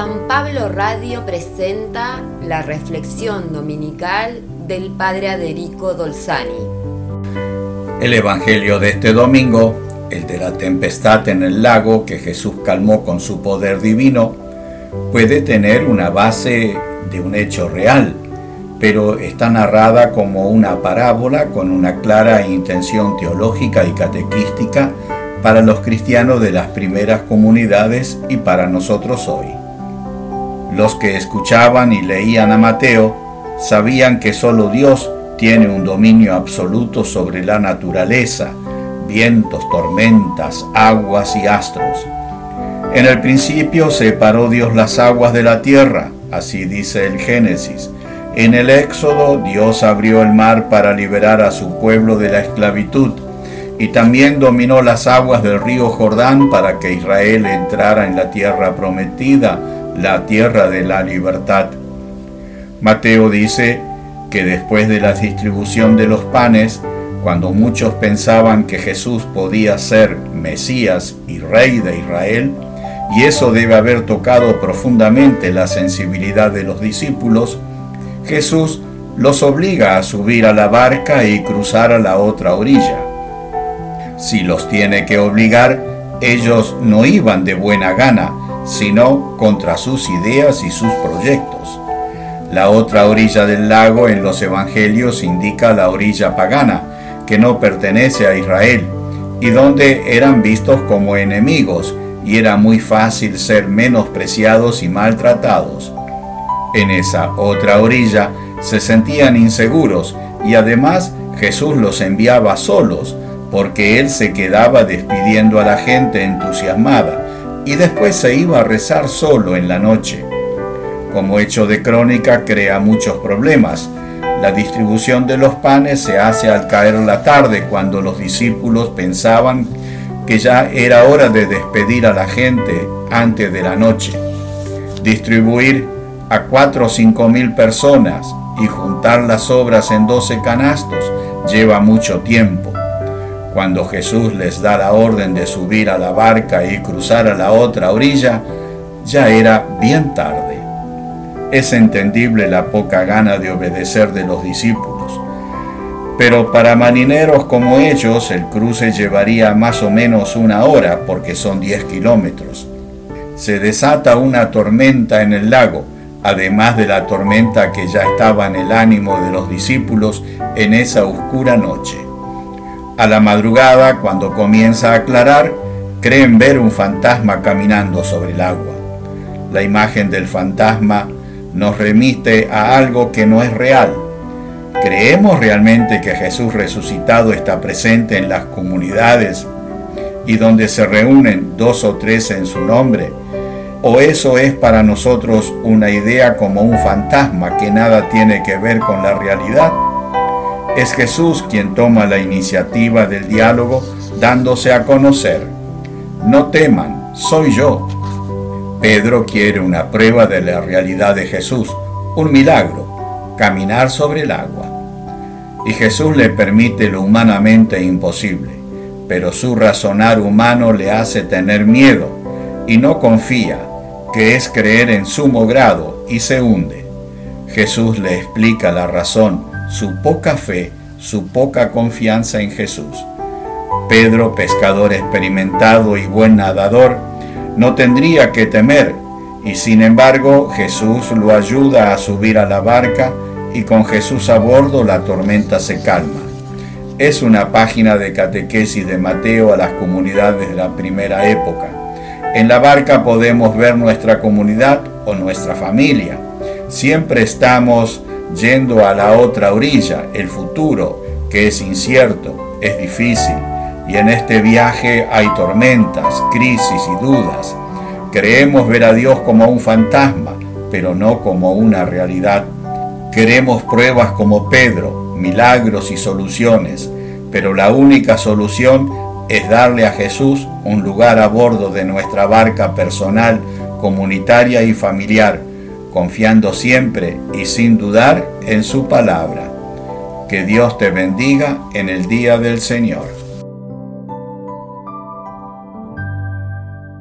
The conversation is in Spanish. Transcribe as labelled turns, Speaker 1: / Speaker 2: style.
Speaker 1: San Pablo Radio presenta la reflexión dominical del Padre Aderico Dolzani.
Speaker 2: El Evangelio de este domingo, el de la tempestad en el lago que Jesús calmó con su poder divino, puede tener una base de un hecho real, pero está narrada como una parábola con una clara intención teológica y catequística para los cristianos de las primeras comunidades y para nosotros hoy. Los que escuchaban y leían a Mateo sabían que solo Dios tiene un dominio absoluto sobre la naturaleza, vientos, tormentas, aguas y astros. En el principio separó Dios las aguas de la tierra, así dice el Génesis. En el Éxodo Dios abrió el mar para liberar a su pueblo de la esclavitud y también dominó las aguas del río Jordán para que Israel entrara en la tierra prometida, la tierra de la libertad. Mateo dice que después de la distribución de los panes, cuando muchos pensaban que Jesús podía ser Mesías y Rey de Israel, y eso debe haber tocado profundamente la sensibilidad de los discípulos, Jesús los obliga a subir a la barca y cruzar a la otra orilla. Si los tiene que obligar, ellos no iban de buena gana, sino contra sus ideas y sus proyectos. La otra orilla del lago en los evangelios indica la orilla pagana, que no pertenece a Israel, y donde eran vistos como enemigos, y era muy fácil ser menospreciados y maltratados. En esa otra orilla se sentían inseguros y además Jesús los enviaba solos, porque él se quedaba despidiendo a la gente entusiasmada y después se iba a rezar solo en la noche. Como hecho de crónica crea muchos problemas. La distribución de los panes se hace al caer la tarde cuando los discípulos pensaban que ya era hora de despedir a la gente antes de la noche. Distribuir a cuatro o cinco mil personas y juntar las obras en doce canastos lleva mucho tiempo. Cuando Jesús les da la orden de subir a la barca y cruzar a la otra orilla, ya era bien tarde. Es entendible la poca gana de obedecer de los discípulos. Pero para marineros como ellos el cruce llevaría más o menos una hora porque son 10 kilómetros. Se desata una tormenta en el lago, además de la tormenta que ya estaba en el ánimo de los discípulos en esa oscura noche. A la madrugada, cuando comienza a aclarar, creen ver un fantasma caminando sobre el agua. La imagen del fantasma nos remite a algo que no es real. ¿Creemos realmente que Jesús resucitado está presente en las comunidades y donde se reúnen dos o tres en su nombre? ¿O eso es para nosotros una idea como un fantasma que nada tiene que ver con la realidad? Es Jesús quien toma la iniciativa del diálogo dándose a conocer. No teman, soy yo. Pedro quiere una prueba de la realidad de Jesús, un milagro, caminar sobre el agua. Y Jesús le permite lo humanamente imposible, pero su razonar humano le hace tener miedo y no confía, que es creer en sumo grado y se hunde. Jesús le explica la razón su poca fe, su poca confianza en Jesús. Pedro, pescador experimentado y buen nadador, no tendría que temer, y sin embargo Jesús lo ayuda a subir a la barca y con Jesús a bordo la tormenta se calma. Es una página de catequesis de Mateo a las comunidades de la primera época. En la barca podemos ver nuestra comunidad o nuestra familia. Siempre estamos yendo a la otra orilla, el futuro, que es incierto, es difícil, y en este viaje hay tormentas, crisis y dudas. Creemos ver a Dios como un fantasma, pero no como una realidad. Queremos pruebas como Pedro, milagros y soluciones, pero la única solución es darle a Jesús un lugar a bordo de nuestra barca personal, comunitaria y familiar, confiando siempre y sin dudar en su palabra. Que Dios te bendiga en el día del Señor.